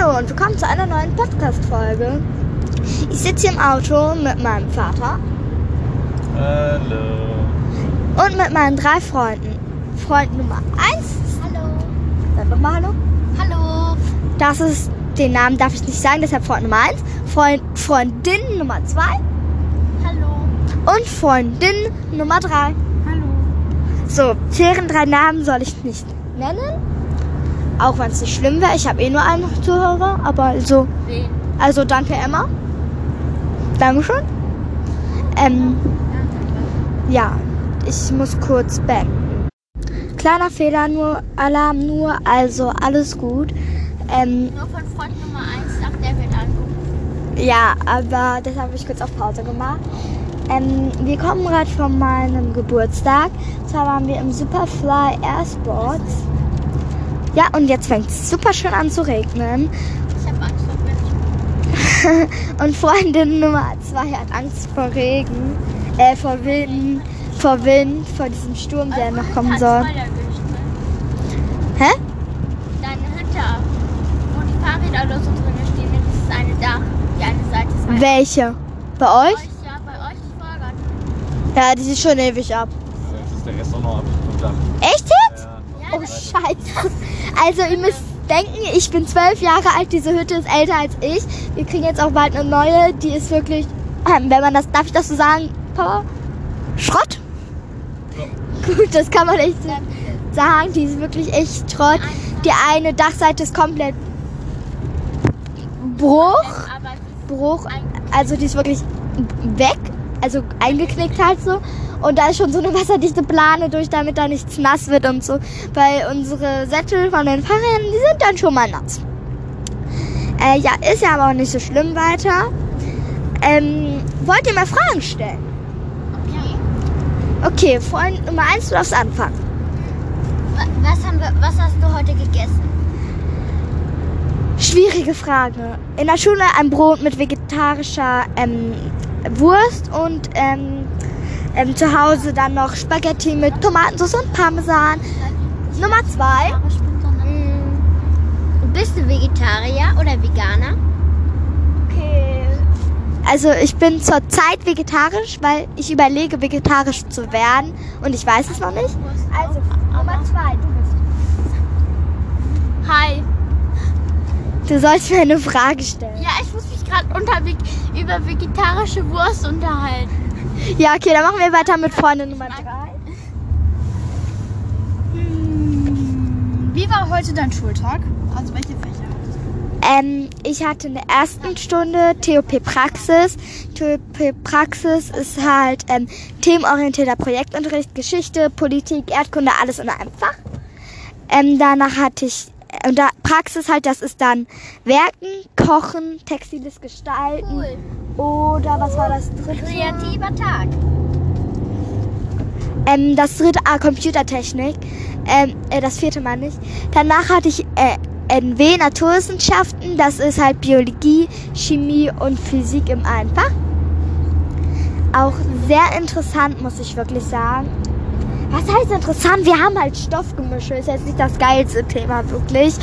Hallo und willkommen zu einer neuen Podcast-Folge. Ich sitze hier im Auto mit meinem Vater Hallo. und mit meinen drei Freunden. Freund Nummer 1, Hallo. sag doch mal Hallo. Hallo. Das ist, den Namen darf ich nicht sagen, deshalb Freund Nummer 1. Freund, Freundin Nummer 2 Hallo. und Freundin Nummer 3. Hallo. So, deren drei Namen soll ich nicht nennen. Auch wenn es nicht schlimm wäre. Ich habe eh nur einen Zuhörer, aber also, Wen? also danke Emma. Dankeschön. Ähm, ja, ich muss kurz beenden. Kleiner Fehler, nur Alarm, nur, also alles gut. Ähm, Nur von Freund Nummer 1 sagt, der wird angerufen. ja, aber deshalb habe ich kurz auf Pause gemacht. Ähm, wir kommen gerade von meinem Geburtstag. Zwar waren wir im Superfly Air Sports. Ja, und jetzt fängt es super schön an zu regnen. Ich habe Angst vor Wind. Und Freundin Nummer zwei hat Angst vor Regen, äh, vor Wind, vor Wind, vor diesem Sturm, der noch kommen soll. Hä? Deine Hütte, wo die Fahrräder oder so drin stehen, das ist eine Dach. Die eine Seite ist halt Welche? Bei bei euch? ja, bei euch die Fahrrad. Ja, die ist schon ewig ab. Jetzt ist der Rest auch noch ab. Echt jetzt? Ja. Ja, Oh, scheiße. Also, ihr müsst denken, ich bin zwölf Jahre alt, diese Hütte ist älter als ich. Wir kriegen jetzt auch bald eine neue, die ist wirklich, ähm, wenn man das, darf ich das so sagen, Papa? Schrott? Ja. Gut, das kann man echt sagen, die ist wirklich echt Schrott. Die eine Dachseite ist komplett Bruch. Bruch, also die ist wirklich weg, also eingeknickt halt so. Und da ist schon so eine wasserdichte Plane durch, damit da nichts nass wird und so. Weil unsere Sättel von den Fahrrädern, die sind dann schon mal nass. Äh, ja, ist ja aber auch nicht so schlimm weiter. Ähm, wollt ihr mal Fragen stellen? okay. Okay, Freund Nummer eins, du darfst anfangen. Wa- Was, haben wir, was hast du heute gegessen? Schwierige Frage. In der Schule ein Brot mit vegetarischer ähm, Wurst und ähm, ähm, zu Hause dann noch Spaghetti mit Tomatensauce und Parmesan. Nummer zwei. Mm, Bist du Vegetarier oder Veganer? Okay. Also ich bin zurzeit vegetarisch, weil ich überlege, vegetarisch zu werden und ich weiß es noch nicht. Also Nummer zwei, du bist. Hi. Du sollst mir eine Frage stellen. Ja, ich muss mich gerade über vegetarische Wurst unterhalten. Ja, okay, dann machen wir weiter mit Freundin Nummer drei. Wie war heute dein Schultag? Also welche Fächer? Ähm, ich hatte in der ersten Stunde TOP Praxis. TOP Praxis ist halt ähm, themenorientierter Projektunterricht, Geschichte, Politik, Erdkunde, alles in einem Fach. Ähm, danach hatte ich und da Praxis halt, das ist dann Werken, Kochen, textiles Gestalten oder was war das dritte? Kreativer Tag. Ähm, das dritte, ah, Computertechnik. Ähm, äh, das vierte Mal nicht. Danach hatte ich äh, NW, Naturwissenschaften. Das ist halt Biologie, Chemie und Physik im einen Fach. Auch sehr interessant, muss ich wirklich sagen. Was heißt interessant? Wir haben halt Stoffgemische. Ist jetzt nicht das geilste Thema, wirklich.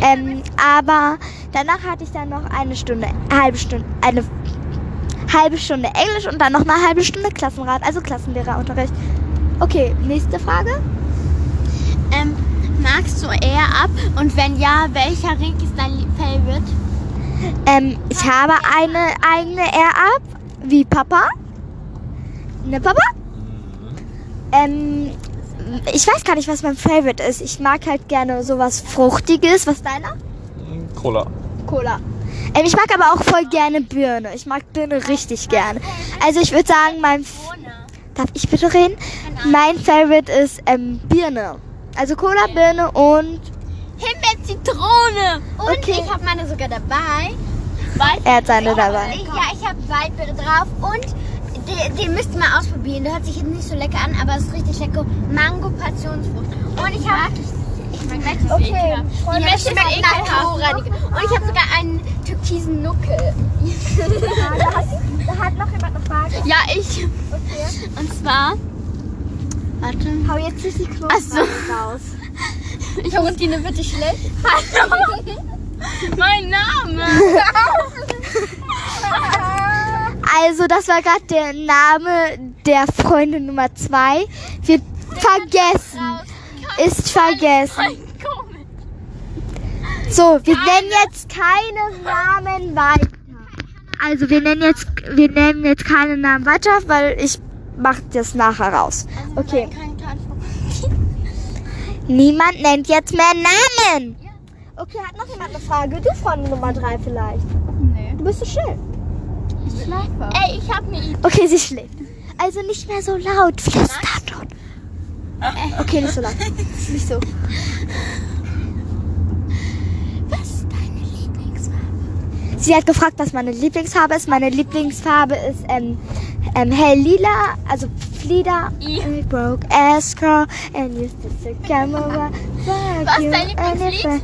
Ähm, aber danach hatte ich dann noch eine Stunde, eine halbe Stunde, eine halbe Stunde Englisch und dann noch eine halbe Stunde Klassenrat, also Klassenlehrerunterricht. Okay, nächste Frage. Ähm, magst du eher ab? Und wenn ja, welcher Ring ist dein Favorite? Ähm, ich habe eine eigene Air-Up, wie Papa. Ne, Papa? Ähm, ich weiß gar nicht, was mein Favorite ist. Ich mag halt gerne sowas Fruchtiges. Was ist deiner? Cola. Cola. Ähm, ich mag aber auch voll gerne Birne. Ich mag Birne richtig gerne. Also ich würde sagen, mein... F-. Darf ich bitte reden? Mein Favorite ist ähm, Birne. Also Cola, Birne und... Himbeer, Zitrone. Und Okay. ich habe meine sogar dabei. Weil Er hat seine dabei. Ich, ja, ich habe Waldbeere drauf und den, den müsst ihr mal ausprobieren. Der hört sich jetzt nicht so lecker an, aber es ist richtig lecker. Mango Passionsfrucht. Und ich habe ich mag welches Okay, ekelhaft. Freunde, Die Menschen nach ekelhaft. Und ich habe sogar einen türkisen Nuckel. Da hat, da hat noch jemand eine Frage. Ja, ich. Okay. Und zwar. Warte. Hau jetzt nicht die Knochen Ach so. raus. Ich Quarantine dich schlecht. Hallo. mein Name. Also, das war gerade der Name der Freundin Nummer zwei. Wir vergessen. Ist vergessen. So, wir nennen jetzt keine Namen weiter. Also, wir nennen jetzt, wir nennen jetzt keine Namen weiter, weil ich mach das nachher raus. Okay. Niemand nennt jetzt mehr Namen. Okay, hat noch jemand eine Frage? Du Freundin Nummer drei vielleicht. Nee. Du bist so schön. Ich schlafe. Ey, ich hab eine Idee. Okay, sie schläft. Also nicht mehr so laut. Flüstern. Okay, nicht so laut. Nicht so. Was ist deine Lieblingsfarbe? Sie hat gefragt, was meine Lieblingsfarbe ist. Meine Lieblingsfarbe ist ähm, ähm, hell lila, also Flieder. I broke girl and used the camera. Was ist dein Lieblingslied?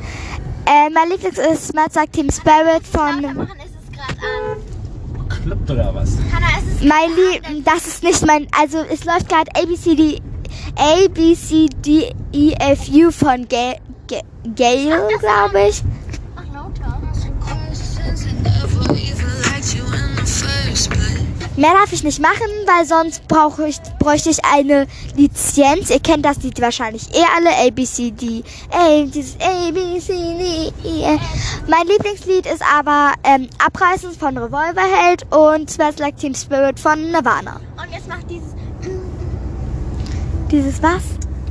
Äh, mein Lieblings ist Mad Sagt Team Spirit von. machen ist es gerade an. Klappt oder was? Hanna, es ist Mein Lieb, das ist nicht mein, also es läuft gerade ABCD, ABCD EFU von Ga Ga Gail, glaube ich. Mehr darf ich nicht machen, weil sonst brauche ich, bräuchte ich eine Lizenz. Ihr kennt das Lied wahrscheinlich eh alle. A, B, C, D. A, dieses A, B, C, D, E, F. Mein Lieblingslied ist aber ähm, Abreißen von Revolverheld und Smells Like Teen Spirit von Nirvana. Und jetzt macht dieses Dieses was?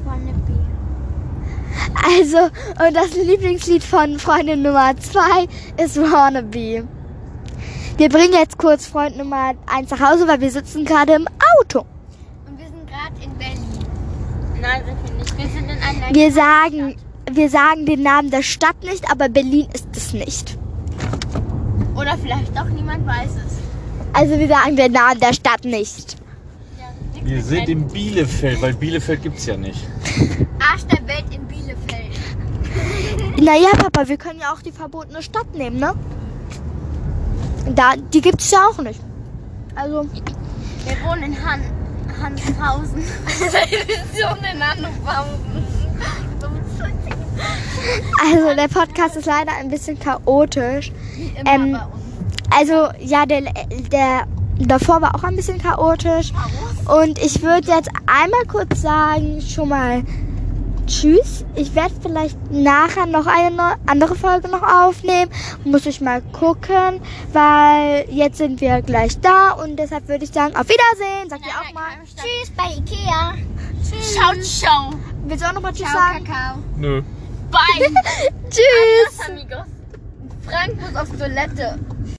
Wannabe. Also, und das Lieblingslied von Freundin Nummer 2 ist Wannabe. Wir bringen jetzt kurz Freund Nummer 1 nach Hause, weil wir sitzen gerade im Auto. Und wir sind gerade in Berlin. Nein, sind wir nicht. Wir sind in einer Wir sagen, wir sagen den Namen der Stadt nicht, aber Berlin ist es nicht. Oder vielleicht doch, niemand weiß es. Also wir sagen den Namen der Stadt nicht. Ja, Wir sind in Bielefeld, weil Bielefeld gibt's ja nicht. Arsch der Welt in Bielefeld. Naja, Papa, wir können ja auch die verbotene Stadt nehmen, ne? Da, die gibt es ja auch nicht. Also, Wir wohnen in Han Hanshausen. so in Hanshausen. also der Podcast ist leider ein bisschen chaotisch. Wie immer Ähm, bei uns. Also, ja, der, der davor war auch ein bisschen chaotisch. Und ich würde jetzt einmal kurz sagen, schon mal Tschüss. Ich werde vielleicht nachher noch eine andere Folge noch aufnehmen. Muss ich mal gucken, weil jetzt sind wir gleich da und deshalb würde ich sagen, auf Wiedersehen. Sagt ihr auch mal. Tschüss bei Ikea. Tschüss. Ciao, ciao. Willst du auch noch mal Tschüss Ciao, sagen? Kakao. Nö. Bye. Tschüss. Adios, amigos. Frank muss auf Toilette.